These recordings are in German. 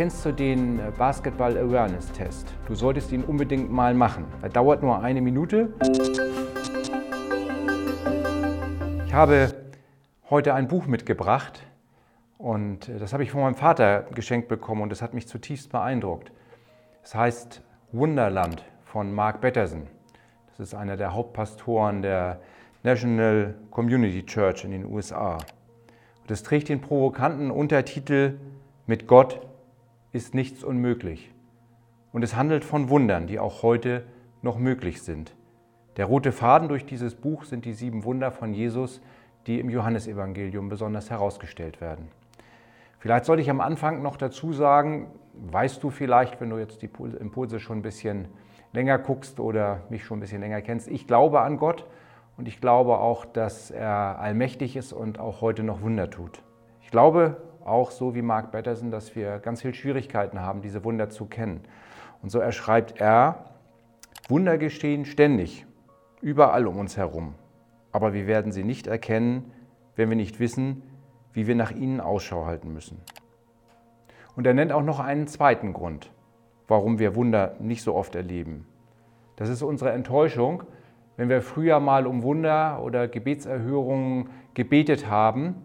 kennst du den äh, Basketball Awareness Test. Du solltest ihn unbedingt mal machen. Er dauert nur eine Minute. Ich habe heute ein Buch mitgebracht und äh, das habe ich von meinem Vater geschenkt bekommen und es hat mich zutiefst beeindruckt. Es heißt Wunderland von Mark Betterson. Das ist einer der Hauptpastoren der National Community Church in den USA. Es trägt den provokanten Untertitel Mit Gott ist nichts unmöglich. Und es handelt von Wundern, die auch heute noch möglich sind. Der rote Faden durch dieses Buch sind die sieben Wunder von Jesus, die im Johannesevangelium besonders herausgestellt werden. Vielleicht sollte ich am Anfang noch dazu sagen, weißt du vielleicht, wenn du jetzt die Impulse schon ein bisschen länger guckst oder mich schon ein bisschen länger kennst, ich glaube an Gott und ich glaube auch, dass er allmächtig ist und auch heute noch Wunder tut. Ich glaube auch so wie Mark Batterson, dass wir ganz viele Schwierigkeiten haben, diese Wunder zu kennen. Und so erschreibt er, Wunder geschehen ständig, überall um uns herum. Aber wir werden sie nicht erkennen, wenn wir nicht wissen, wie wir nach ihnen Ausschau halten müssen. Und er nennt auch noch einen zweiten Grund, warum wir Wunder nicht so oft erleben. Das ist unsere Enttäuschung, wenn wir früher mal um Wunder oder Gebetserhörungen gebetet haben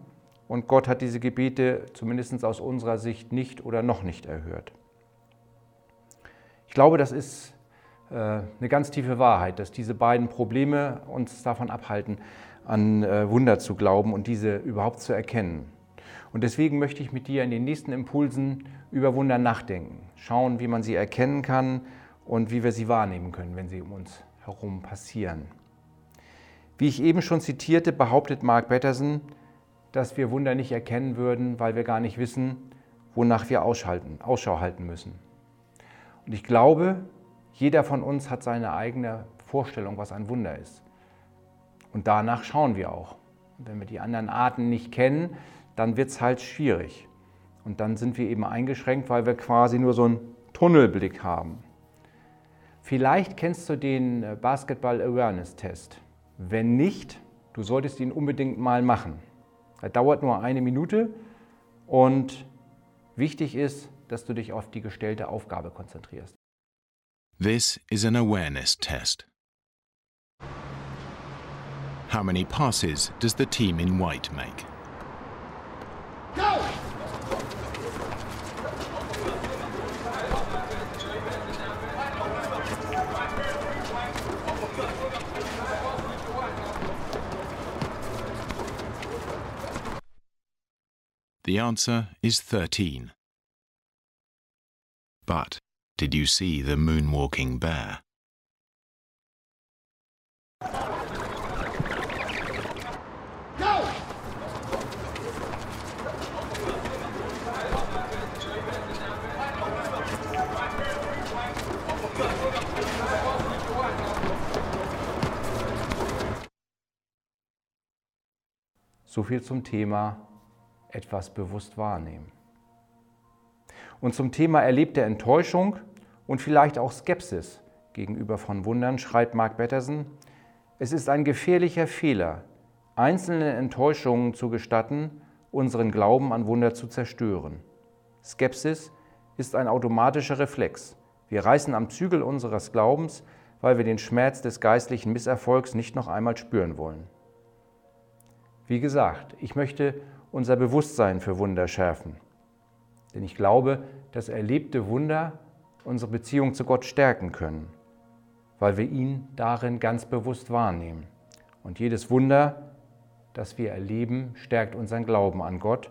und Gott hat diese Gebete zumindest aus unserer Sicht nicht oder noch nicht erhört. Ich glaube, das ist äh, eine ganz tiefe Wahrheit, dass diese beiden Probleme uns davon abhalten, an äh, Wunder zu glauben und diese überhaupt zu erkennen. Und deswegen möchte ich mit dir in den nächsten Impulsen über Wunder nachdenken, schauen, wie man sie erkennen kann und wie wir sie wahrnehmen können, wenn sie um uns herum passieren. Wie ich eben schon zitierte, behauptet Mark Batterson, dass wir Wunder nicht erkennen würden, weil wir gar nicht wissen, wonach wir Ausschau halten müssen. Und ich glaube, jeder von uns hat seine eigene Vorstellung, was ein Wunder ist. Und danach schauen wir auch. Wenn wir die anderen Arten nicht kennen, dann wird es halt schwierig. Und dann sind wir eben eingeschränkt, weil wir quasi nur so einen Tunnelblick haben. Vielleicht kennst du den äh, Basketball Awareness Test. Wenn nicht, du solltest ihn unbedingt mal machen. Er dauert nur eine Minute und wichtig ist, dass du dich auf die gestellte Aufgabe konzentrierst. This is an awareness test. How many passes does the team in white make? Go! The answer is 13. But did you see the moonwalking bear? So viel zum Thema etwas bewusst wahrnehmen. Und zum Thema erlebte Enttäuschung und vielleicht auch Skepsis gegenüber von Wundern schreibt Mark Batterson, es ist ein gefährlicher Fehler, einzelne Enttäuschungen zu gestatten, unseren Glauben an Wunder zu zerstören. Skepsis ist ein automatischer Reflex. Wir reißen am Zügel unseres Glaubens, weil wir den Schmerz des geistlichen Misserfolgs nicht noch einmal spüren wollen. Wie gesagt, ich möchte unser Bewusstsein für Wunder schärfen. Denn ich glaube, dass erlebte Wunder unsere Beziehung zu Gott stärken können, weil wir ihn darin ganz bewusst wahrnehmen. Und jedes Wunder, das wir erleben, stärkt unseren Glauben an Gott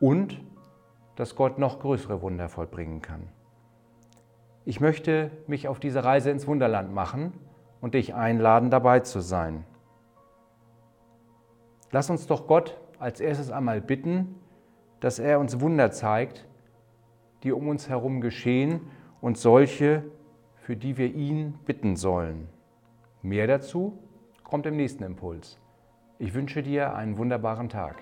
und dass Gott noch größere Wunder vollbringen kann. Ich möchte mich auf diese Reise ins Wunderland machen und dich einladen, dabei zu sein. Lass uns doch Gott als erstes einmal bitten, dass er uns Wunder zeigt, die um uns herum geschehen und solche, für die wir ihn bitten sollen. Mehr dazu kommt im nächsten Impuls. Ich wünsche dir einen wunderbaren Tag.